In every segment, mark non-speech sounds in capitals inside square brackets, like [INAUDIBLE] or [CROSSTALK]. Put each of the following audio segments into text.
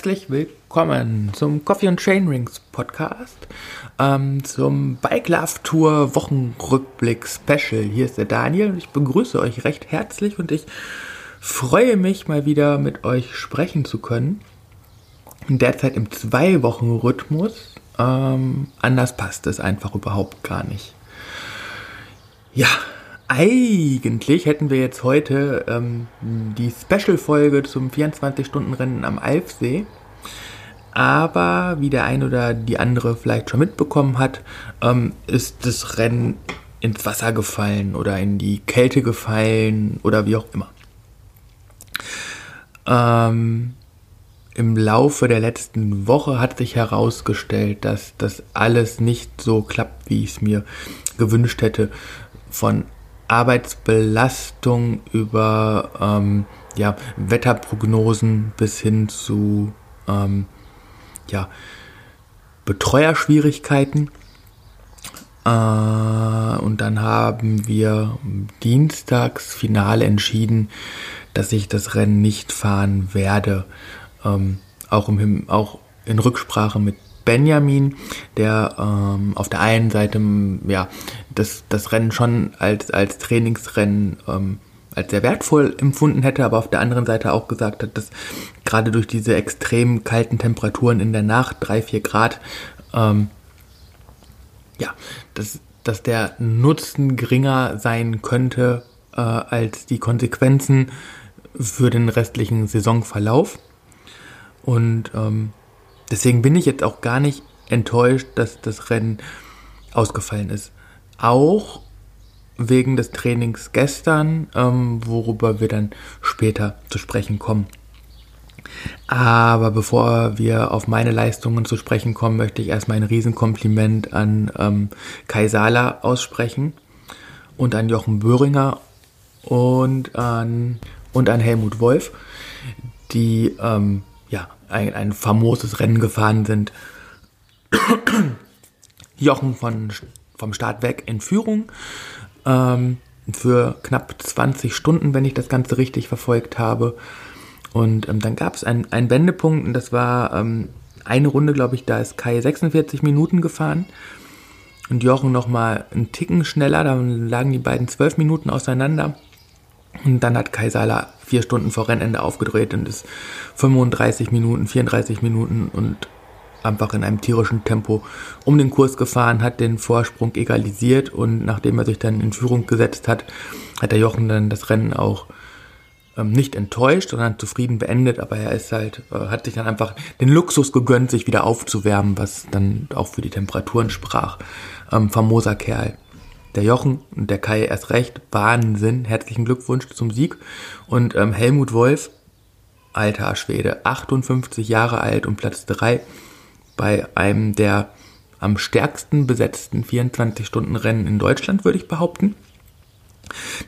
Herzlich willkommen zum Coffee and Chainrings Podcast, ähm, zum Bike Love Tour Wochenrückblick Special. Hier ist der Daniel und ich begrüße euch recht herzlich und ich freue mich mal wieder mit euch sprechen zu können. Derzeit im Zwei-Wochen-Rhythmus. Ähm, anders passt es einfach überhaupt gar nicht. Ja, eigentlich hätten wir jetzt heute ähm, die Special-Folge zum 24-Stunden-Rennen am Alfsee. Aber wie der ein oder die andere vielleicht schon mitbekommen hat, ähm, ist das Rennen ins Wasser gefallen oder in die Kälte gefallen oder wie auch immer. Ähm, Im Laufe der letzten Woche hat sich herausgestellt, dass das alles nicht so klappt, wie ich es mir gewünscht hätte. Von Arbeitsbelastung über ähm, ja, Wetterprognosen bis hin zu ähm, ja, Betreuerschwierigkeiten. Äh, und dann haben wir dienstags final entschieden, dass ich das Rennen nicht fahren werde. Ähm, auch, im, auch in Rücksprache mit Benjamin, der ähm, auf der einen Seite ja, das, das Rennen schon als, als Trainingsrennen ähm, als sehr wertvoll empfunden hätte, aber auf der anderen Seite auch gesagt hat, dass gerade durch diese extrem kalten Temperaturen in der Nacht, 3, 4 Grad, ähm, ja, dass, dass der Nutzen geringer sein könnte äh, als die Konsequenzen für den restlichen Saisonverlauf. Und ähm, Deswegen bin ich jetzt auch gar nicht enttäuscht, dass das Rennen ausgefallen ist. Auch wegen des Trainings gestern, ähm, worüber wir dann später zu sprechen kommen. Aber bevor wir auf meine Leistungen zu sprechen kommen, möchte ich erstmal ein Riesenkompliment an ähm, Kai Sala aussprechen und an Jochen Böhringer und an, und an Helmut Wolf, die ähm, ja, ein, ein famoses Rennen gefahren sind. Jochen von, vom Start weg in Führung. Ähm, für knapp 20 Stunden, wenn ich das Ganze richtig verfolgt habe. Und ähm, dann gab es einen, einen Wendepunkt und das war ähm, eine Runde, glaube ich, da ist Kai 46 Minuten gefahren und Jochen nochmal einen Ticken schneller, da lagen die beiden 12 Minuten auseinander. Und dann hat Kai Seiler vier Stunden vor Rennende aufgedreht und ist 35 Minuten, 34 Minuten und einfach in einem tierischen Tempo um den Kurs gefahren, hat den Vorsprung egalisiert und nachdem er sich dann in Führung gesetzt hat, hat der Jochen dann das Rennen auch ähm, nicht enttäuscht, sondern zufrieden beendet, aber er ist halt, äh, hat sich dann einfach den Luxus gegönnt, sich wieder aufzuwärmen, was dann auch für die Temperaturen sprach. Ähm, famoser Kerl der Jochen und der Kai erst recht. Wahnsinn. Herzlichen Glückwunsch zum Sieg. Und ähm, Helmut Wolf, alter Schwede, 58 Jahre alt und Platz 3 bei einem der am stärksten besetzten 24-Stunden-Rennen in Deutschland, würde ich behaupten.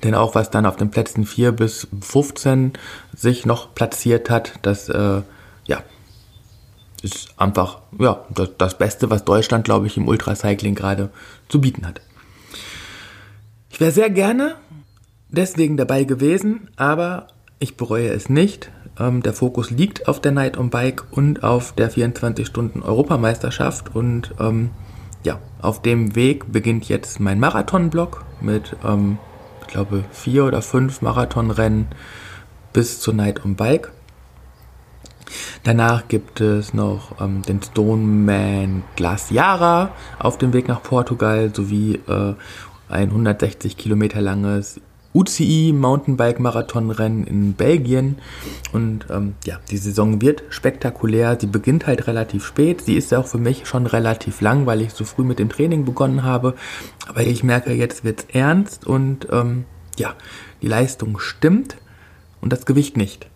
Denn auch was dann auf den Plätzen 4 bis 15 sich noch platziert hat, das äh, ja, ist einfach ja, das, das Beste, was Deutschland, glaube ich, im Ultracycling gerade zu bieten hat. Ich wäre sehr gerne deswegen dabei gewesen, aber ich bereue es nicht. Ähm, der Fokus liegt auf der Night on Bike und auf der 24-Stunden-Europameisterschaft und ähm, ja, auf dem Weg beginnt jetzt mein Marathon-Block mit, ähm, ich glaube, vier oder fünf Marathonrennen bis zur Night on Bike. Danach gibt es noch ähm, den Stoneman Glaciara auf dem Weg nach Portugal sowie äh, ein 160 Kilometer langes UCI Mountainbike Marathonrennen in Belgien. Und ähm, ja, die Saison wird spektakulär. Sie beginnt halt relativ spät. Sie ist auch für mich schon relativ lang, weil ich so früh mit dem Training begonnen habe. Aber ich merke, jetzt wird's ernst und ähm, ja, die Leistung stimmt und das Gewicht nicht.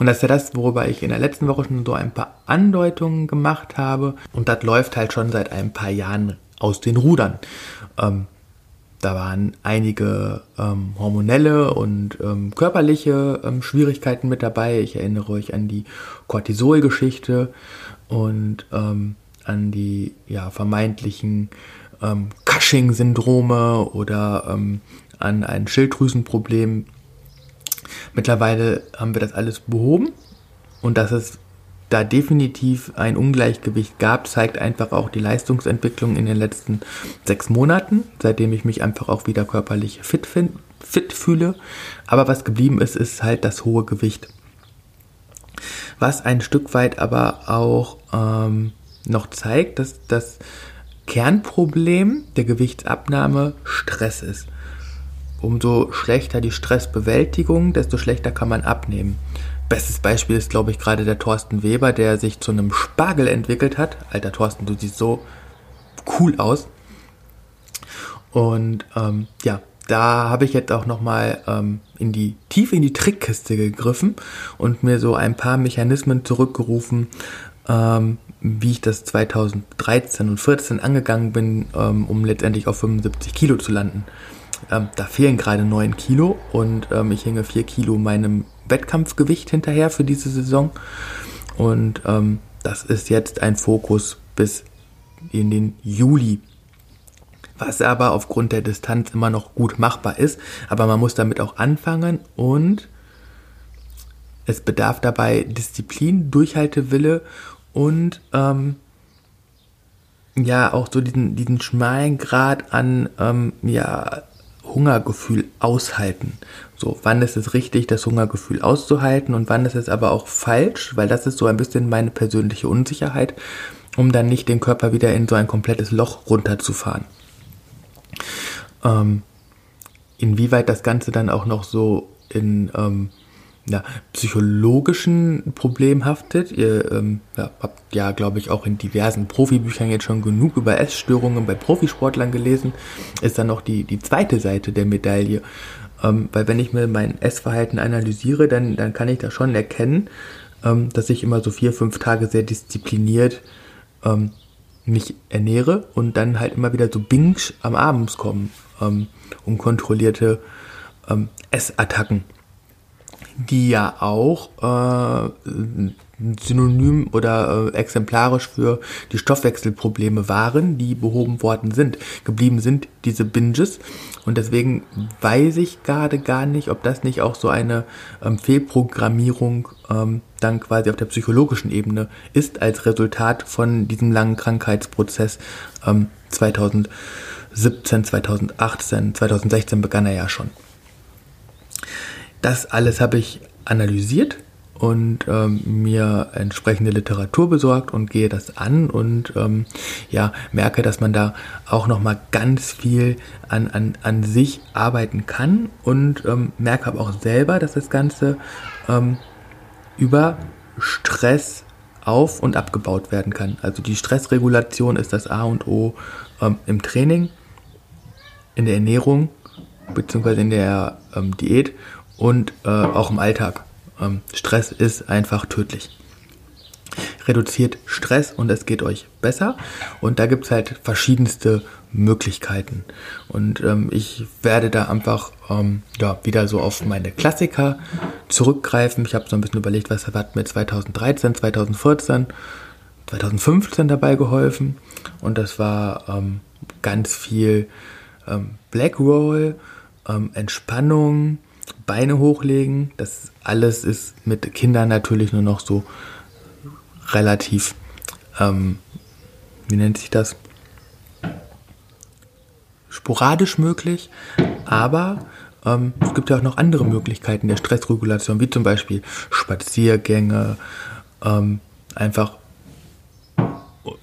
Und das ist ja das, worüber ich in der letzten Woche schon so ein paar Andeutungen gemacht habe. Und das läuft halt schon seit ein paar Jahren aus den Rudern. Ähm, da waren einige ähm, hormonelle und ähm, körperliche ähm, Schwierigkeiten mit dabei. Ich erinnere euch an die Cortisol-Geschichte und ähm, an die ja, vermeintlichen ähm, Cushing-Syndrome oder ähm, an ein Schilddrüsenproblem. Mittlerweile haben wir das alles behoben und dass es da definitiv ein Ungleichgewicht gab, zeigt einfach auch die Leistungsentwicklung in den letzten sechs Monaten, seitdem ich mich einfach auch wieder körperlich fit, find, fit fühle. Aber was geblieben ist, ist halt das hohe Gewicht. Was ein Stück weit aber auch ähm, noch zeigt, dass das Kernproblem der Gewichtsabnahme Stress ist. Umso schlechter die Stressbewältigung, desto schlechter kann man abnehmen. Bestes Beispiel ist, glaube ich, gerade der Thorsten Weber, der sich zu einem Spargel entwickelt hat. Alter Thorsten, du siehst so cool aus. Und ähm, ja, da habe ich jetzt auch nochmal ähm, in die tief in die Trickkiste gegriffen und mir so ein paar Mechanismen zurückgerufen, ähm, wie ich das 2013 und 2014 angegangen bin, ähm, um letztendlich auf 75 Kilo zu landen. Ähm, da fehlen gerade 9 Kilo und ähm, ich hänge 4 Kilo meinem Wettkampfgewicht hinterher für diese Saison. Und ähm, das ist jetzt ein Fokus bis in den Juli. Was aber aufgrund der Distanz immer noch gut machbar ist. Aber man muss damit auch anfangen und es bedarf dabei Disziplin, Durchhaltewille und ähm, ja auch so diesen, diesen schmalen Grad an ähm, ja, Hungergefühl aushalten. So, wann ist es richtig, das Hungergefühl auszuhalten und wann ist es aber auch falsch, weil das ist so ein bisschen meine persönliche Unsicherheit, um dann nicht den Körper wieder in so ein komplettes Loch runterzufahren. Ähm, inwieweit das Ganze dann auch noch so in ähm, ja, psychologischen Problem haftet. Ihr ähm, habt ja, glaube ich, auch in diversen Profibüchern jetzt schon genug über Essstörungen bei Profisportlern gelesen. Ist dann noch die, die zweite Seite der Medaille. Ähm, weil wenn ich mir mein Essverhalten analysiere, dann, dann kann ich da schon erkennen, ähm, dass ich immer so vier, fünf Tage sehr diszipliniert ähm, mich ernähre und dann halt immer wieder so Binge am Abend kommen, ähm, unkontrollierte ähm, Essattacken die ja auch äh, synonym oder äh, exemplarisch für die Stoffwechselprobleme waren, die behoben worden sind. Geblieben sind diese Binges. Und deswegen weiß ich gerade gar nicht, ob das nicht auch so eine ähm, Fehlprogrammierung ähm, dann quasi auf der psychologischen Ebene ist, als Resultat von diesem langen Krankheitsprozess ähm, 2017, 2018, 2016 begann er ja schon. Das alles habe ich analysiert und ähm, mir entsprechende Literatur besorgt und gehe das an und ähm, ja merke, dass man da auch noch mal ganz viel an, an, an sich arbeiten kann und ähm, merke aber auch selber, dass das Ganze ähm, über Stress auf und abgebaut werden kann. Also die Stressregulation ist das A und O ähm, im Training, in der Ernährung beziehungsweise in der ähm, Diät und äh, auch im Alltag. Ähm, Stress ist einfach tödlich. Reduziert Stress und es geht euch besser. Und da gibt es halt verschiedenste Möglichkeiten. Und ähm, ich werde da einfach ähm, ja, wieder so auf meine Klassiker zurückgreifen. Ich habe so ein bisschen überlegt, was hat mir 2013, 2014, 2015 dabei geholfen. Und das war ähm, ganz viel ähm, Black Roll, ähm, Entspannung, Beine hochlegen. Das alles ist mit Kindern natürlich nur noch so relativ, ähm, wie nennt sich das? Sporadisch möglich, aber ähm, es gibt ja auch noch andere Möglichkeiten der Stressregulation, wie zum Beispiel Spaziergänge, ähm, einfach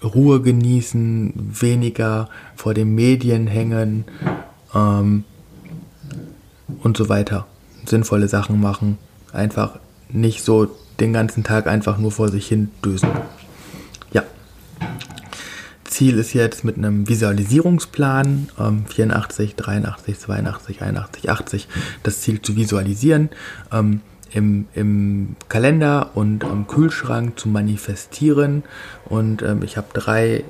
Ruhe genießen, weniger vor den Medien hängen ähm, und so weiter sinnvolle Sachen machen. Einfach nicht so den ganzen Tag einfach nur vor sich hin düsen. Ja. Ziel ist jetzt mit einem Visualisierungsplan ähm, 84, 83, 82, 81, 80 das Ziel zu visualisieren, ähm, im, im Kalender und am Kühlschrank zu manifestieren. Und ähm, ich habe drei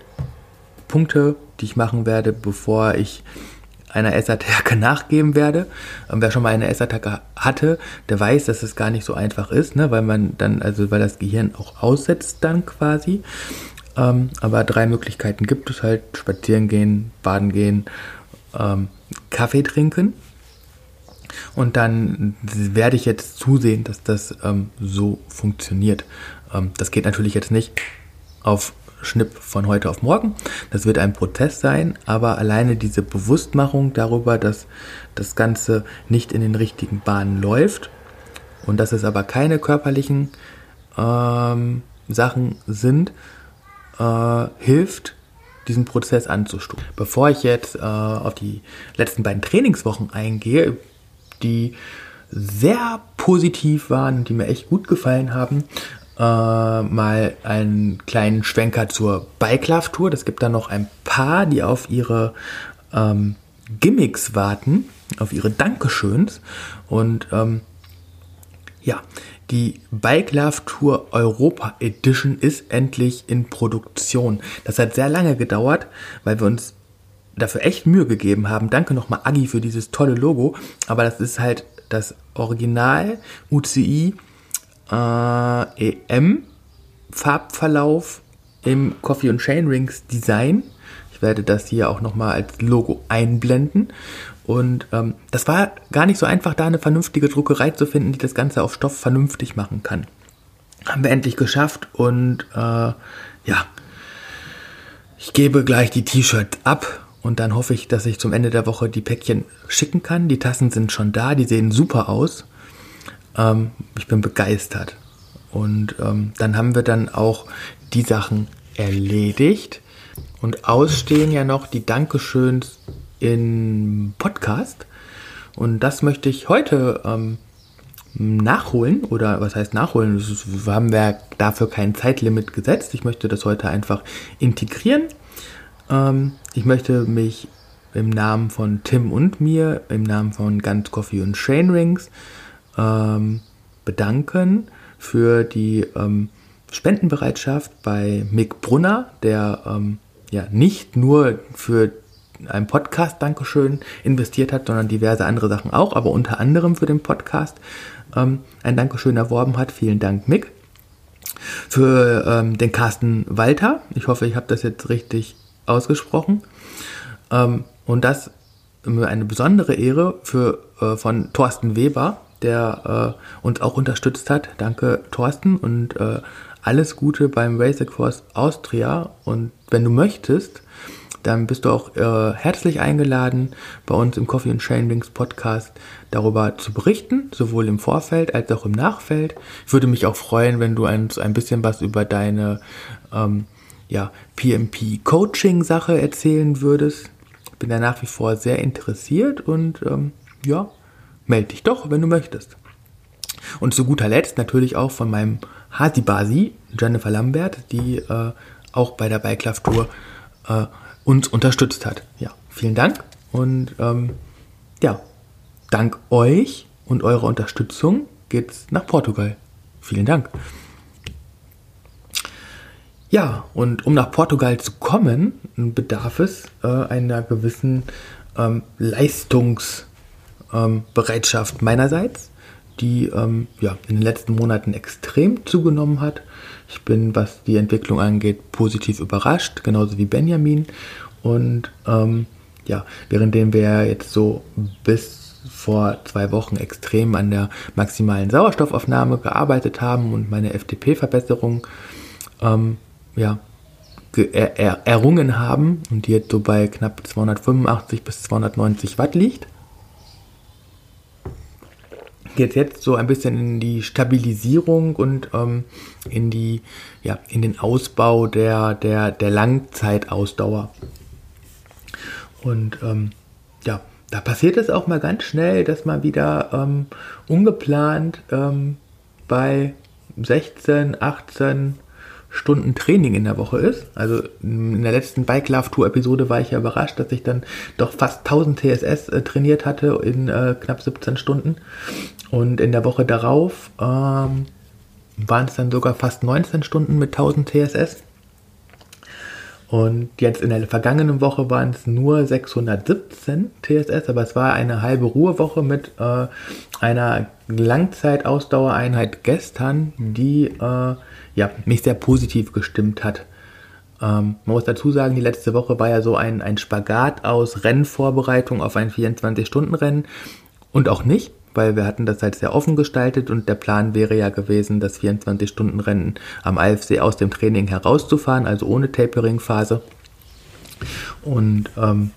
Punkte, die ich machen werde, bevor ich einer Essattacke [LAUGHS] nachgeben werde. Und wer schon mal eine Essattacke hatte, der weiß, dass es gar nicht so einfach ist, ne? weil man dann, also weil das Gehirn auch aussetzt dann quasi. Ähm, aber drei Möglichkeiten gibt es halt: spazieren gehen, baden gehen, ähm, Kaffee trinken. Und dann werde ich jetzt zusehen, dass das ähm, so funktioniert. Ähm, das geht natürlich jetzt nicht auf Schnipp von heute auf morgen. Das wird ein Prozess sein, aber alleine diese Bewusstmachung darüber, dass das Ganze nicht in den richtigen Bahnen läuft und dass es aber keine körperlichen ähm, Sachen sind, äh, hilft, diesen Prozess anzustoßen. Bevor ich jetzt äh, auf die letzten beiden Trainingswochen eingehe, die sehr positiv waren, die mir echt gut gefallen haben, äh, mal einen kleinen Schwenker zur Bike Love Tour. Es gibt da noch ein paar, die auf ihre ähm, Gimmicks warten, auf ihre Dankeschöns. Und ähm, ja, die Bike Love Tour Europa Edition ist endlich in Produktion. Das hat sehr lange gedauert, weil wir uns dafür echt Mühe gegeben haben. Danke nochmal Agi für dieses tolle Logo. Aber das ist halt das Original UCI äh, EM Farbverlauf im Coffee und Chain Rings Design. Ich werde das hier auch nochmal als Logo einblenden. Und ähm, das war gar nicht so einfach, da eine vernünftige Druckerei zu finden, die das Ganze auf Stoff vernünftig machen kann. Haben wir endlich geschafft und äh, ja, ich gebe gleich die T-Shirts ab und dann hoffe ich, dass ich zum Ende der Woche die Päckchen schicken kann. Die Tassen sind schon da, die sehen super aus. Ähm, ich bin begeistert. Und ähm, dann haben wir dann auch die Sachen erledigt. Und ausstehen ja noch die Dankeschöns im Podcast. Und das möchte ich heute ähm, nachholen. Oder was heißt nachholen? Wir haben wir dafür kein Zeitlimit gesetzt. Ich möchte das heute einfach integrieren. Ähm, ich möchte mich im Namen von Tim und mir, im Namen von Ganz Coffee und Chain Rings ähm, bedanken für die ähm, Spendenbereitschaft bei Mick Brunner, der ähm, ja nicht nur für einen Podcast, Dankeschön, investiert hat, sondern diverse andere Sachen auch, aber unter anderem für den Podcast ähm, ein Dankeschön erworben hat. Vielen Dank, Mick. Für ähm, den Carsten Walter. Ich hoffe, ich habe das jetzt richtig ausgesprochen. Ähm, und das eine besondere Ehre für, äh, von Thorsten Weber, der äh, uns auch unterstützt hat. Danke, Thorsten, und äh, alles Gute beim Race Across Austria. Und wenn du möchtest, dann bist du auch äh, herzlich eingeladen, bei uns im Coffee and Chainwings Podcast darüber zu berichten, sowohl im Vorfeld als auch im Nachfeld. Ich würde mich auch freuen, wenn du uns ein bisschen was über deine ähm, ja, PMP-Coaching-Sache erzählen würdest. Ich bin da nach wie vor sehr interessiert und ähm, ja, melde dich doch, wenn du möchtest. Und zu guter Letzt natürlich auch von meinem Hasibasi, Jennifer Lambert, die äh, auch bei der Bike Love Tour äh, uns unterstützt hat. Ja, vielen Dank und ähm, ja, dank euch und eurer Unterstützung geht's nach Portugal. Vielen Dank. Ja, und um nach Portugal zu kommen, bedarf es äh, einer gewissen ähm, Leistungsbereitschaft ähm, meinerseits, die ähm, ja, in den letzten Monaten extrem zugenommen hat. Ich bin, was die Entwicklung angeht, positiv überrascht, genauso wie Benjamin. Und ähm, ja, währenddem wir jetzt so bis vor zwei Wochen extrem an der maximalen Sauerstoffaufnahme gearbeitet haben und meine FDP-Verbesserung ähm, ja, er, er, errungen haben und die jetzt so bei knapp 285 bis 290 Watt liegt. Geht jetzt so ein bisschen in die Stabilisierung und ähm, in, die, ja, in den Ausbau der, der, der Langzeitausdauer. Und ähm, ja, da passiert es auch mal ganz schnell, dass man wieder ähm, ungeplant ähm, bei 16, 18 Stunden Training in der Woche ist. Also in der letzten Bike Love Tour Episode war ich ja überrascht, dass ich dann doch fast 1000 TSS äh, trainiert hatte in äh, knapp 17 Stunden. Und in der Woche darauf ähm, waren es dann sogar fast 19 Stunden mit 1000 TSS. Und jetzt in der vergangenen Woche waren es nur 617 TSS, aber es war eine halbe Ruhewoche mit äh, einer Langzeitausdauereinheit gestern, die äh, ja, mich sehr positiv gestimmt hat. Ähm, man muss dazu sagen, die letzte Woche war ja so ein, ein Spagat aus Rennvorbereitung auf ein 24-Stunden-Rennen und auch nicht, weil wir hatten das halt sehr offen gestaltet und der Plan wäre ja gewesen, das 24-Stunden-Rennen am Alfsee aus dem Training herauszufahren, also ohne Tapering-Phase. Und ähm,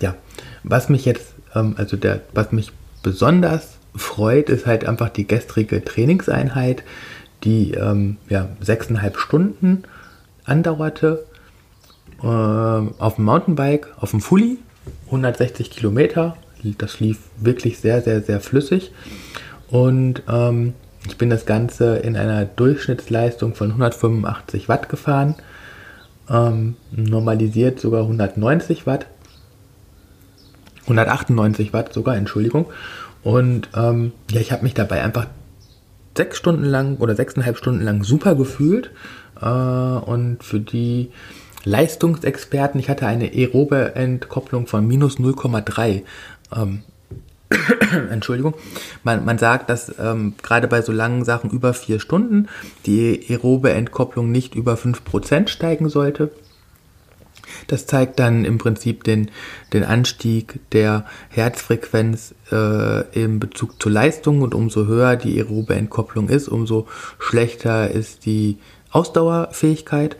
ja, was mich jetzt, ähm, also der, was mich besonders freut, ist halt einfach die gestrige Trainingseinheit, die ähm, ja, sechseinhalb Stunden andauerte äh, auf dem Mountainbike, auf dem Fully, 160 Kilometer. Das lief wirklich sehr, sehr, sehr flüssig. Und ähm, ich bin das Ganze in einer Durchschnittsleistung von 185 Watt gefahren. Ähm, normalisiert sogar 190 Watt. 198 Watt sogar, Entschuldigung. Und ähm, ja, ich habe mich dabei einfach sechs Stunden lang oder sechseinhalb Stunden lang super gefühlt. Äh, und für die Leistungsexperten, ich hatte eine aerobe Entkopplung von minus 0,3. Ähm, [COUGHS] Entschuldigung. Man, man sagt, dass ähm, gerade bei so langen Sachen über vier Stunden die aerobe Entkopplung nicht über 5% steigen sollte. Das zeigt dann im Prinzip den, den Anstieg der Herzfrequenz äh, im Bezug zur Leistung und umso höher die aerobe Entkopplung ist, umso schlechter ist die Ausdauerfähigkeit.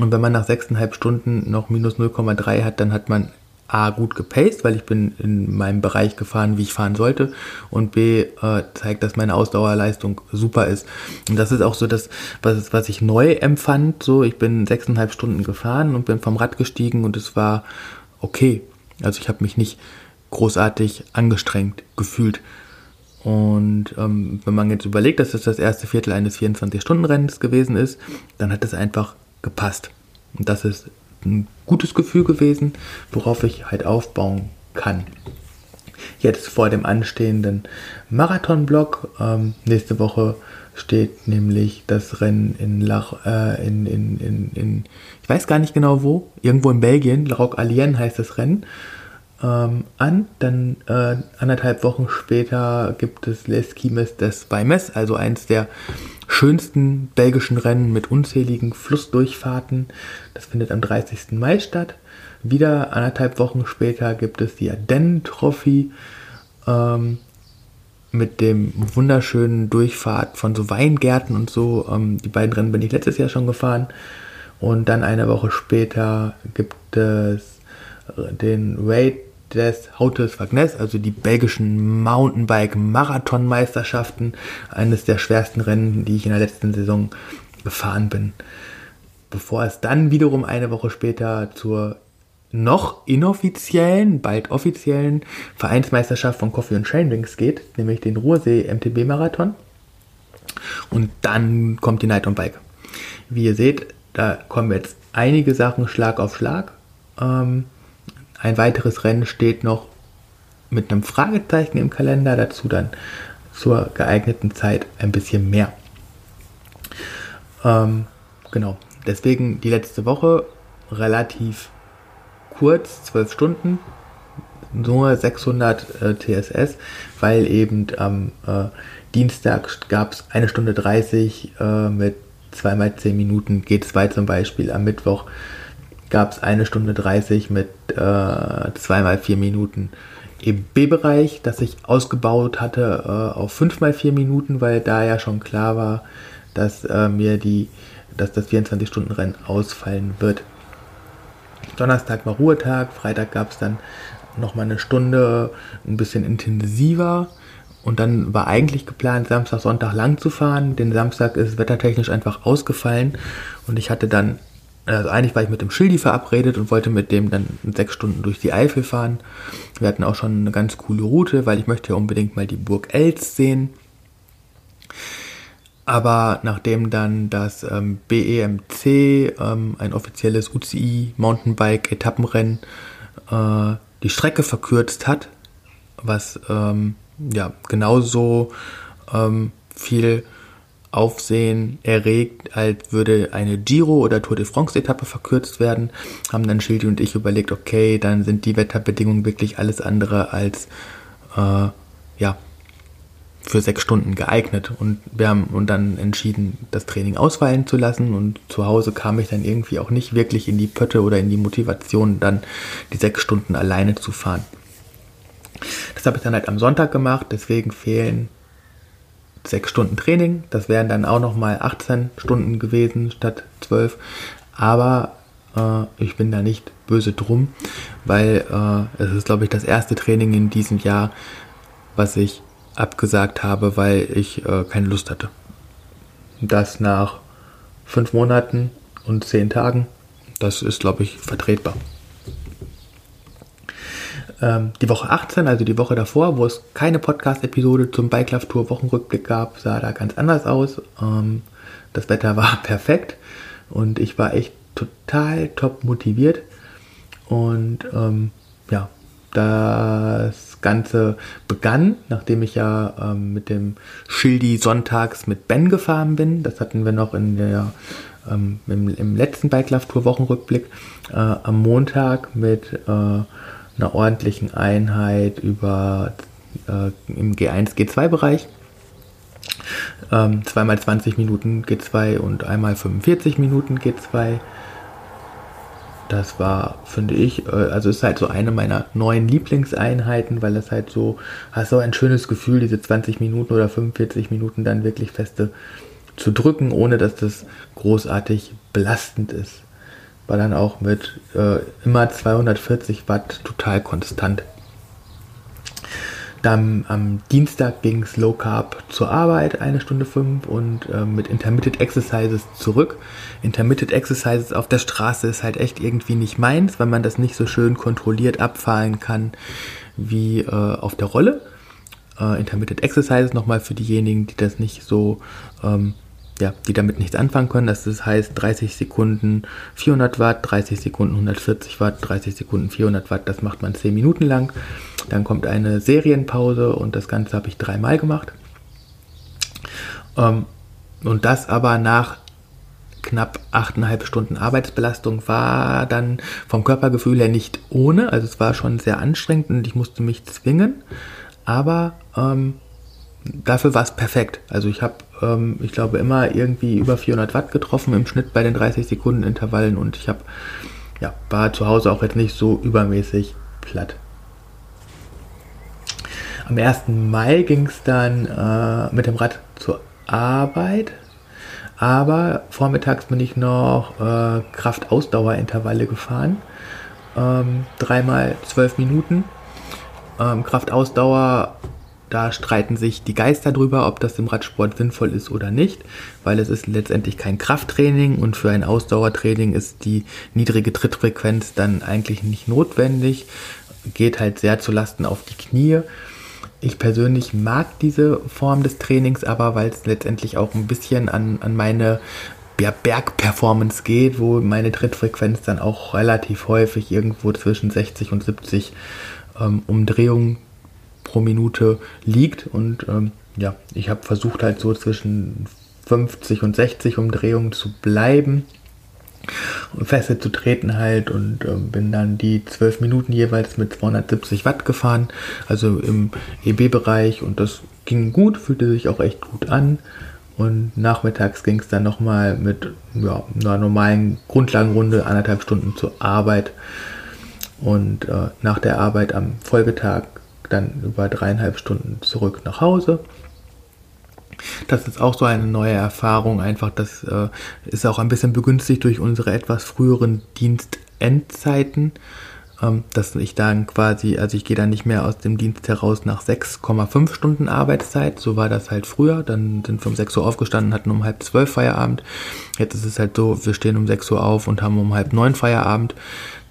Und wenn man nach sechseinhalb Stunden noch minus 0,3 hat, dann hat man A gut gepaced, weil ich bin in meinem Bereich gefahren, wie ich fahren sollte. Und B äh, zeigt, dass meine Ausdauerleistung super ist. Und das ist auch so das, was, was ich neu empfand. So, ich bin sechseinhalb Stunden gefahren und bin vom Rad gestiegen und es war okay. Also ich habe mich nicht großartig angestrengt gefühlt. Und ähm, wenn man jetzt überlegt, dass das das erste Viertel eines 24-Stunden-Rennens gewesen ist, dann hat es einfach gepasst. Und das ist ein gutes Gefühl gewesen, worauf ich halt aufbauen kann. Jetzt vor dem anstehenden Marathonblock. Ähm, nächste Woche steht nämlich das Rennen in, Lach, äh, in, in, in, in, ich weiß gar nicht genau wo, irgendwo in Belgien, La Roque Alien heißt das Rennen, ähm, an. Dann äh, anderthalb Wochen später gibt es Les Quimes des Baimes, also eins der schönsten belgischen Rennen mit unzähligen Flussdurchfahrten. Das findet am 30. Mai statt. Wieder anderthalb Wochen später gibt es die Ardennen Trophy ähm, mit dem wunderschönen Durchfahrt von so Weingärten und so. Ähm, die beiden Rennen bin ich letztes Jahr schon gefahren. Und dann eine Woche später gibt es den Raid des Hautes Wagnes, also die belgischen Mountainbike-Marathonmeisterschaften, eines der schwersten Rennen, die ich in der letzten Saison gefahren bin. Bevor es dann wiederum eine Woche später zur noch inoffiziellen, bald offiziellen Vereinsmeisterschaft von Coffee und Train Drinks geht, nämlich den Ruhrsee MTB Marathon. Und dann kommt die Night on Bike. Wie ihr seht, da kommen jetzt einige Sachen Schlag auf Schlag. Ähm, ein weiteres Rennen steht noch mit einem Fragezeichen im Kalender, dazu dann zur geeigneten Zeit ein bisschen mehr. Ähm, genau, deswegen die letzte Woche relativ kurz, 12 Stunden, nur 600 äh, TSS, weil eben am äh, Dienstag gab es eine Stunde 30 äh, mit zweimal 10 Minuten G2 zum Beispiel, am Mittwoch gab es eine Stunde 30 mit äh, zweimal vier Minuten im B-Bereich, das ich ausgebaut hatte äh, auf fünfmal vier Minuten, weil da ja schon klar war, dass äh, mir die, dass das 24-Stunden-Rennen ausfallen wird. Donnerstag war Ruhetag, Freitag gab es dann nochmal eine Stunde ein bisschen intensiver. Und dann war eigentlich geplant, Samstag, Sonntag lang zu fahren. Den Samstag ist wettertechnisch einfach ausgefallen. Und ich hatte dann also eigentlich war ich mit dem Schildi verabredet und wollte mit dem dann sechs Stunden durch die Eifel fahren. Wir hatten auch schon eine ganz coole Route, weil ich möchte ja unbedingt mal die Burg Els sehen. Aber nachdem dann das ähm, BEMC, ähm, ein offizielles UCI Mountainbike Etappenrennen, äh, die Strecke verkürzt hat, was ähm, ja genauso ähm, viel Aufsehen erregt, als würde eine Giro- oder Tour de France-Etappe verkürzt werden, haben dann Schildi und ich überlegt, okay, dann sind die Wetterbedingungen wirklich alles andere als äh, ja, für sechs Stunden geeignet. Und wir haben und dann entschieden, das Training ausfallen zu lassen. Und zu Hause kam ich dann irgendwie auch nicht wirklich in die Pötte oder in die Motivation, dann die sechs Stunden alleine zu fahren. Das habe ich dann halt am Sonntag gemacht, deswegen fehlen sechs Stunden Training. Das wären dann auch nochmal 18 Stunden gewesen statt 12. Aber äh, ich bin da nicht böse drum, weil äh, es ist, glaube ich, das erste Training in diesem Jahr, was ich abgesagt habe, weil ich äh, keine Lust hatte. Das nach fünf Monaten und zehn Tagen, das ist, glaube ich, vertretbar. Ähm, die Woche 18, also die Woche davor, wo es keine Podcast-Episode zum Bike Love Tour Wochenrückblick gab, sah da ganz anders aus. Ähm, das Wetter [LAUGHS] war perfekt und ich war echt total top motiviert. Und ähm, ja, das Ganze begann, nachdem ich ja ähm, mit dem Schildi sonntags mit Ben gefahren bin. Das hatten wir noch in der, ähm, im, im, letzten Bike Love Tour Wochenrückblick. Äh, am Montag mit äh, einer ordentlichen Einheit über äh, im G1, G2 Bereich. Ähm, zweimal 20 Minuten G2 und einmal 45 Minuten G2 das war, finde ich, äh, also ist halt so eine meiner neuen Lieblingseinheiten, weil es halt so, hast so ein schönes Gefühl, diese 20 Minuten oder 45 Minuten dann wirklich feste zu drücken, ohne dass das großartig belastend ist. War dann auch mit äh, immer 240 Watt total konstant. Dann am Dienstag ging es Low Carb zur Arbeit, eine Stunde fünf und äh, mit Intermittent Exercises zurück. Intermittent Exercises auf der Straße ist halt echt irgendwie nicht meins, weil man das nicht so schön kontrolliert abfahren kann wie äh, auf der Rolle. Äh, Intermittent Exercises nochmal für diejenigen, die das nicht so ähm, ja, die damit nichts anfangen können. Das heißt 30 Sekunden 400 Watt, 30 Sekunden 140 Watt, 30 Sekunden 400 Watt. Das macht man 10 Minuten lang. Dann kommt eine Serienpause und das Ganze habe ich dreimal gemacht. Ähm, und das aber nach knapp 8,5 Stunden Arbeitsbelastung war dann vom Körpergefühl her nicht ohne. Also es war schon sehr anstrengend und ich musste mich zwingen. Aber ähm, dafür war es perfekt. Also ich habe, ähm, ich glaube, immer irgendwie über 400 Watt getroffen im Schnitt bei den 30 Sekunden Intervallen und ich habe, ja, war zu Hause auch jetzt nicht so übermäßig platt. Am 1. Mai ging es dann äh, mit dem Rad zur Arbeit, aber vormittags bin ich noch äh, Kraft-Ausdauer-Intervalle gefahren. Ähm, dreimal zwölf Minuten. Ähm, Kraftausdauer da streiten sich die Geister drüber, ob das im Radsport sinnvoll ist oder nicht, weil es ist letztendlich kein Krafttraining und für ein Ausdauertraining ist die niedrige Trittfrequenz dann eigentlich nicht notwendig, geht halt sehr zu Lasten auf die Knie. Ich persönlich mag diese Form des Trainings aber, weil es letztendlich auch ein bisschen an, an meine Bergperformance geht, wo meine Trittfrequenz dann auch relativ häufig irgendwo zwischen 60 und 70 ähm, Umdrehungen pro Minute liegt. Und ähm, ja, ich habe versucht halt so zwischen 50 und 60 Umdrehungen zu bleiben und feste zu treten halt und ähm, bin dann die 12 Minuten jeweils mit 270 Watt gefahren, also im EB-Bereich und das ging gut, fühlte sich auch echt gut an. Und nachmittags ging es dann nochmal mit ja, einer normalen Grundlagenrunde, anderthalb Stunden zur Arbeit. Und äh, nach der Arbeit am Folgetag dann über dreieinhalb Stunden zurück nach Hause. Das ist auch so eine neue Erfahrung, einfach das äh, ist auch ein bisschen begünstigt durch unsere etwas früheren Dienstendzeiten, ähm, dass ich dann quasi, also ich gehe dann nicht mehr aus dem Dienst heraus nach 6,5 Stunden Arbeitszeit, so war das halt früher, dann sind wir um 6 Uhr aufgestanden, hatten um halb zwölf Feierabend, jetzt ist es halt so, wir stehen um 6 Uhr auf und haben um halb neun Feierabend,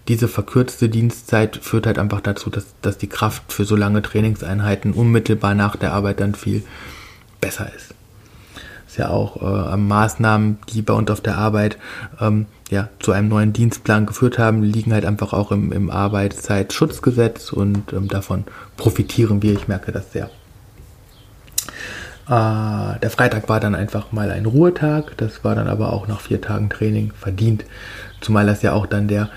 diese verkürzte Dienstzeit führt halt einfach dazu, dass, dass die Kraft für so lange Trainingseinheiten unmittelbar nach der Arbeit dann viel besser ist. Ist ja auch äh, Maßnahmen, die bei uns auf der Arbeit ähm, ja, zu einem neuen Dienstplan geführt haben, liegen halt einfach auch im, im Arbeitszeitschutzgesetz und ähm, davon profitieren wir. Ich merke das sehr. Äh, der Freitag war dann einfach mal ein Ruhetag. Das war dann aber auch nach vier Tagen Training verdient. Zumal das ja auch dann der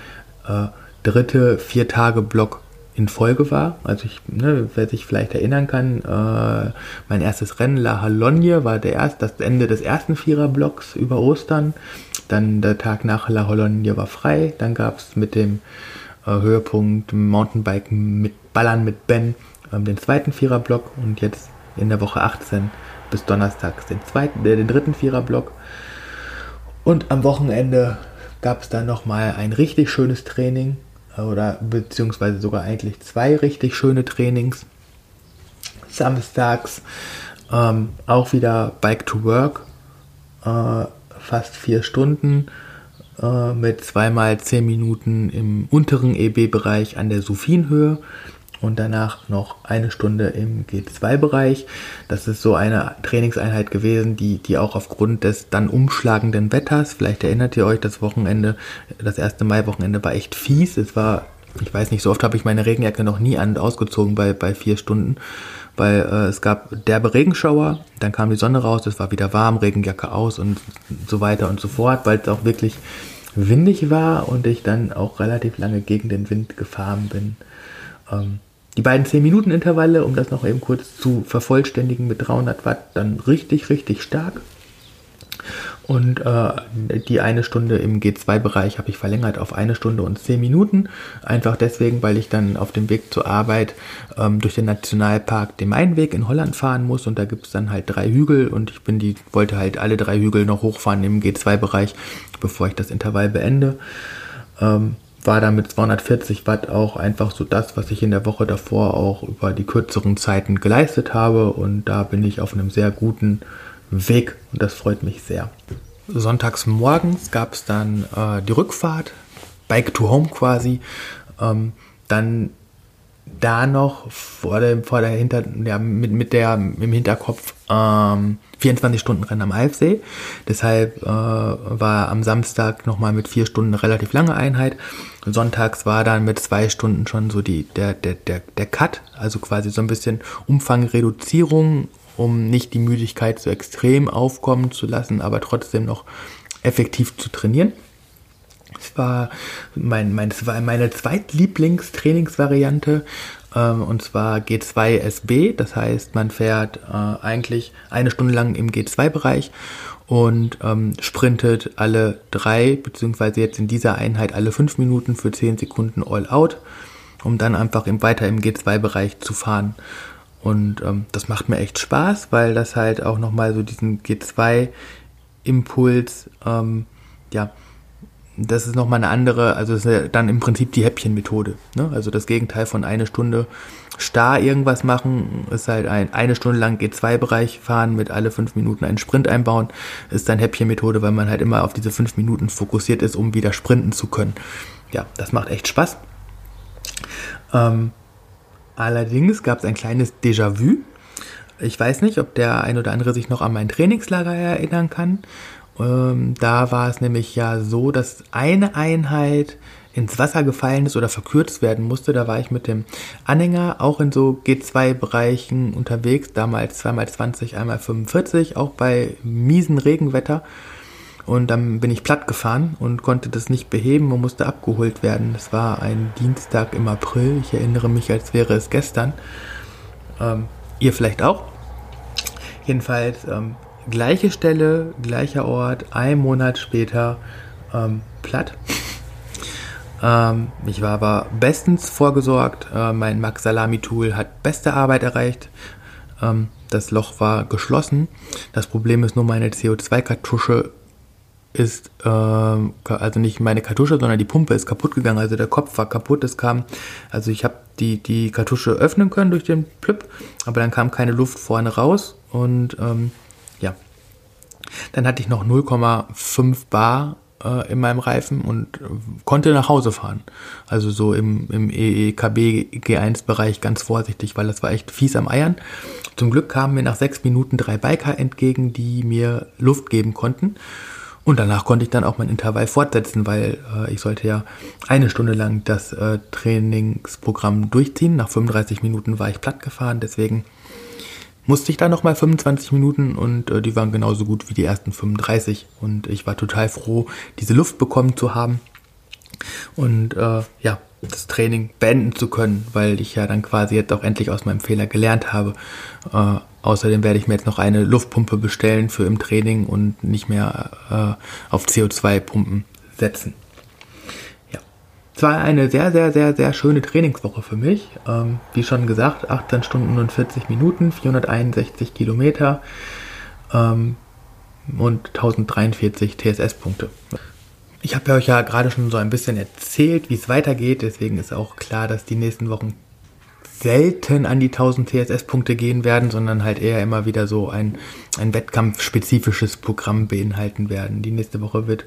äh, dritte Vier-Tage-Block in Folge war. Also ich, ne, wer sich vielleicht erinnern kann, äh, mein erstes Rennen La Hologne war der erst, das Ende des ersten Viererblocks über Ostern. Dann der Tag nach La Hologne war frei. Dann gab es mit dem äh, Höhepunkt Mountainbike mit Ballern mit Ben ähm, den zweiten Viererblock und jetzt in der Woche 18 bis Donnerstags den zweiten, äh, den dritten Viererblock. Und am Wochenende gab es dann nochmal ein richtig schönes Training äh, oder beziehungsweise sogar eigentlich zwei richtig schöne Trainings. Samstags ähm, auch wieder Bike to Work, äh, fast vier Stunden äh, mit zweimal zehn Minuten im unteren EB-Bereich an der Sophienhöhe und danach noch eine Stunde im G2-Bereich. Das ist so eine Trainingseinheit gewesen, die, die auch aufgrund des dann umschlagenden Wetters, vielleicht erinnert ihr euch, das Wochenende, das erste Mai-Wochenende war echt fies. Es war, ich weiß nicht, so oft habe ich meine Regenjacke noch nie an und ausgezogen bei, bei vier Stunden, weil äh, es gab derbe Regenschauer, dann kam die Sonne raus, es war wieder warm, Regenjacke aus und so weiter und so fort, weil es auch wirklich windig war und ich dann auch relativ lange gegen den Wind gefahren bin. Ähm, die beiden 10-Minuten-Intervalle, um das noch eben kurz zu vervollständigen mit 300 Watt, dann richtig, richtig stark. Und äh, die eine Stunde im G2-Bereich habe ich verlängert auf eine Stunde und 10 Minuten. Einfach deswegen, weil ich dann auf dem Weg zur Arbeit ähm, durch den Nationalpark den Mainweg in Holland fahren muss. Und da gibt es dann halt drei Hügel und ich bin die, wollte halt alle drei Hügel noch hochfahren im G2-Bereich, bevor ich das Intervall beende. Ähm, war da mit 240 Watt auch einfach so das, was ich in der Woche davor auch über die kürzeren Zeiten geleistet habe. Und da bin ich auf einem sehr guten Weg und das freut mich sehr. Sonntags morgens gab es dann äh, die Rückfahrt, Bike to Home quasi. Ähm, dann da noch vor dem, vor der Hinter, ja, mit, mit der im Hinterkopf ähm, 24 Stunden Rennen am Alfsee. Deshalb äh, war am Samstag nochmal mit vier Stunden eine relativ lange Einheit. Sonntags war dann mit zwei Stunden schon so die, der, der, der, der Cut, also quasi so ein bisschen Umfangreduzierung, um nicht die Müdigkeit so extrem aufkommen zu lassen, aber trotzdem noch effektiv zu trainieren. War, mein, mein, meine Zweitlieblingstrainingsvariante ähm, und zwar G2 SB. Das heißt, man fährt äh, eigentlich eine Stunde lang im G2-Bereich und ähm, sprintet alle drei, beziehungsweise jetzt in dieser Einheit alle fünf Minuten für zehn Sekunden all out, um dann einfach im, weiter im G2-Bereich zu fahren. Und ähm, das macht mir echt Spaß, weil das halt auch nochmal so diesen G2-Impuls, ähm, ja, das ist nochmal eine andere, also das ist dann im Prinzip die Häppchenmethode. Ne? Also das Gegenteil von eine Stunde starr irgendwas machen, ist halt ein eine Stunde lang G2-Bereich fahren, mit alle fünf Minuten einen Sprint einbauen, ist dann Häppchenmethode, weil man halt immer auf diese fünf Minuten fokussiert ist, um wieder sprinten zu können. Ja, das macht echt Spaß. Ähm, allerdings gab es ein kleines Déjà-vu. Ich weiß nicht, ob der ein oder andere sich noch an mein Trainingslager erinnern kann. Ähm, da war es nämlich ja so, dass eine Einheit ins Wasser gefallen ist oder verkürzt werden musste. Da war ich mit dem Anhänger auch in so G2-Bereichen unterwegs, damals 2x20, einmal 45, auch bei miesen Regenwetter. Und dann bin ich platt gefahren und konnte das nicht beheben und musste abgeholt werden. Das war ein Dienstag im April. Ich erinnere mich, als wäre es gestern. Ähm, ihr vielleicht auch. Jedenfalls ähm, gleiche Stelle, gleicher Ort, ein Monat später ähm, platt. Ähm, ich war aber bestens vorgesorgt. Äh, mein Max Salami Tool hat beste Arbeit erreicht. Ähm, das Loch war geschlossen. Das Problem ist nur, meine CO2-Kartusche ist, äh, also nicht meine Kartusche, sondern die Pumpe ist kaputt gegangen. Also der Kopf war kaputt. Es kam, also ich habe die, die Kartusche öffnen können durch den Plüpp, aber dann kam keine Luft vorne raus und ähm, ja. Dann hatte ich noch 0,5 Bar äh, in meinem Reifen und konnte nach Hause fahren. Also so im, im EEKB G1-Bereich ganz vorsichtig, weil das war echt fies am Eiern. Zum Glück kamen mir nach sechs Minuten drei Biker entgegen, die mir Luft geben konnten. Und danach konnte ich dann auch mein Intervall fortsetzen, weil äh, ich sollte ja eine Stunde lang das äh, Trainingsprogramm durchziehen. Nach 35 Minuten war ich platt gefahren, deswegen musste ich da nochmal 25 Minuten und äh, die waren genauso gut wie die ersten 35 und ich war total froh, diese Luft bekommen zu haben und äh, ja, das Training beenden zu können, weil ich ja dann quasi jetzt auch endlich aus meinem Fehler gelernt habe. Äh, außerdem werde ich mir jetzt noch eine Luftpumpe bestellen für im Training und nicht mehr äh, auf CO2-Pumpen setzen. Es war eine sehr, sehr, sehr, sehr schöne Trainingswoche für mich. Ähm, wie schon gesagt, 18 Stunden und 40 Minuten, 461 Kilometer ähm, und 1043 TSS-Punkte. Ich habe euch ja gerade schon so ein bisschen erzählt, wie es weitergeht. Deswegen ist auch klar, dass die nächsten Wochen selten an die 1000 TSS-Punkte gehen werden, sondern halt eher immer wieder so ein, ein wettkampfspezifisches Programm beinhalten werden. Die nächste Woche wird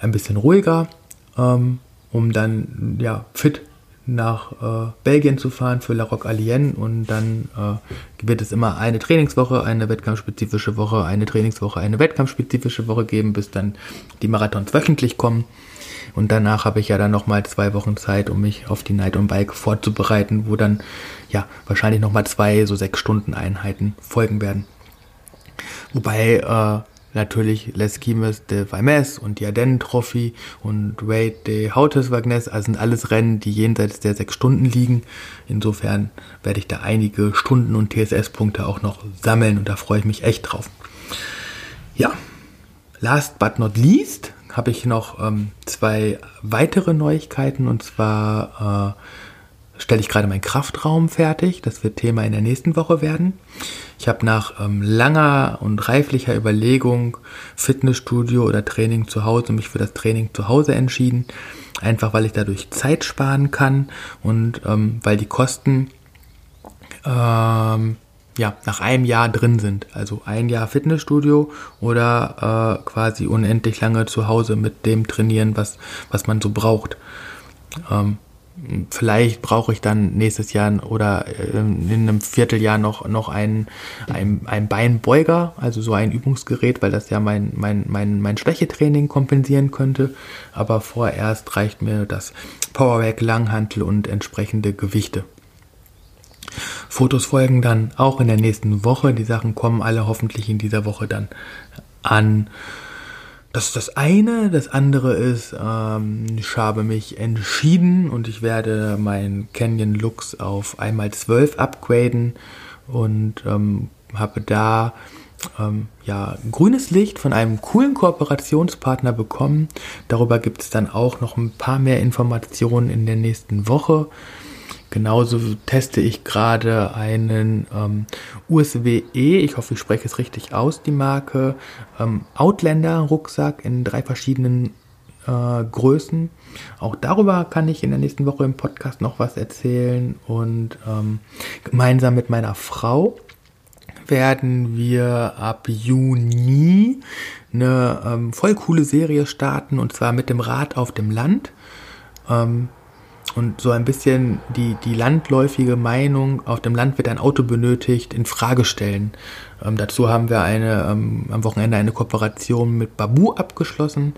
ein bisschen ruhiger. Ähm, um dann ja fit nach äh, Belgien zu fahren für La Roque Alien und dann äh, wird es immer eine Trainingswoche, eine wettkampfspezifische Woche, eine Trainingswoche, eine wettkampfspezifische Woche geben, bis dann die Marathons wöchentlich kommen. Und danach habe ich ja dann nochmal zwei Wochen Zeit, um mich auf die Night on Bike vorzubereiten, wo dann ja wahrscheinlich nochmal zwei so sechs Stunden Einheiten folgen werden. Wobei äh, natürlich Les Quimes de Valmes und die Ardennen Trophy und Raid de Hautes Wagnes, also sind alles Rennen, die jenseits der sechs Stunden liegen. Insofern werde ich da einige Stunden und TSS-Punkte auch noch sammeln und da freue ich mich echt drauf. Ja, last but not least habe ich noch ähm, zwei weitere Neuigkeiten und zwar äh, stelle ich gerade meinen Kraftraum fertig. Das wird Thema in der nächsten Woche werden. Ich habe nach ähm, langer und reiflicher Überlegung Fitnessstudio oder Training zu Hause mich für das Training zu Hause entschieden. Einfach weil ich dadurch Zeit sparen kann und ähm, weil die Kosten ähm, ja, nach einem Jahr drin sind. Also ein Jahr Fitnessstudio oder äh, quasi unendlich lange zu Hause mit dem trainieren, was, was man so braucht. Ähm, vielleicht brauche ich dann nächstes Jahr oder in einem Vierteljahr noch, noch einen, einen, einen Beinbeuger, also so ein Übungsgerät, weil das ja mein, mein, mein, mein Schwächetraining kompensieren könnte. Aber vorerst reicht mir das Powerrack, Langhantel und entsprechende Gewichte. Fotos folgen dann auch in der nächsten Woche. Die Sachen kommen alle hoffentlich in dieser Woche dann an. Das ist das eine. Das andere ist, ähm, ich habe mich entschieden und ich werde meinen Canyon Lux auf einmal 12 upgraden und ähm, habe da ähm, ja, grünes Licht von einem coolen Kooperationspartner bekommen. Darüber gibt es dann auch noch ein paar mehr Informationen in der nächsten Woche. Genauso teste ich gerade einen ähm, USWE, ich hoffe, ich spreche es richtig aus, die Marke, ähm, Outlander Rucksack in drei verschiedenen äh, Größen. Auch darüber kann ich in der nächsten Woche im Podcast noch was erzählen und ähm, gemeinsam mit meiner Frau werden wir ab Juni eine ähm, voll coole Serie starten und zwar mit dem Rad auf dem Land. Ähm, und so ein bisschen die, die landläufige Meinung, auf dem Land wird ein Auto benötigt, in Frage stellen. Ähm, dazu haben wir eine, ähm, am Wochenende eine Kooperation mit Babu abgeschlossen,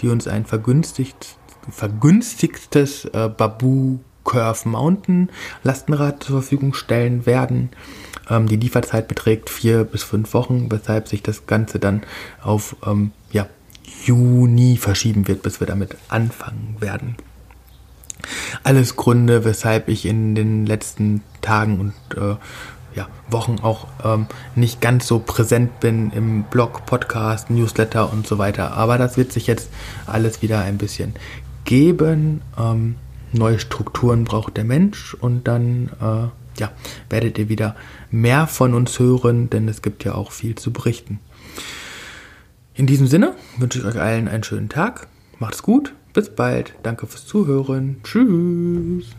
die uns ein vergünstigt, vergünstigtes äh, Babu Curve Mountain Lastenrad zur Verfügung stellen werden. Ähm, die Lieferzeit beträgt vier bis fünf Wochen, weshalb sich das Ganze dann auf ähm, ja, Juni verschieben wird, bis wir damit anfangen werden. Alles Gründe, weshalb ich in den letzten Tagen und äh, ja, Wochen auch ähm, nicht ganz so präsent bin im Blog, Podcast, Newsletter und so weiter. Aber das wird sich jetzt alles wieder ein bisschen geben. Ähm, neue Strukturen braucht der Mensch und dann äh, ja, werdet ihr wieder mehr von uns hören, denn es gibt ja auch viel zu berichten. In diesem Sinne wünsche ich euch allen einen schönen Tag. Macht's gut bis bald. Danke fürs Zuhören. Tschüss.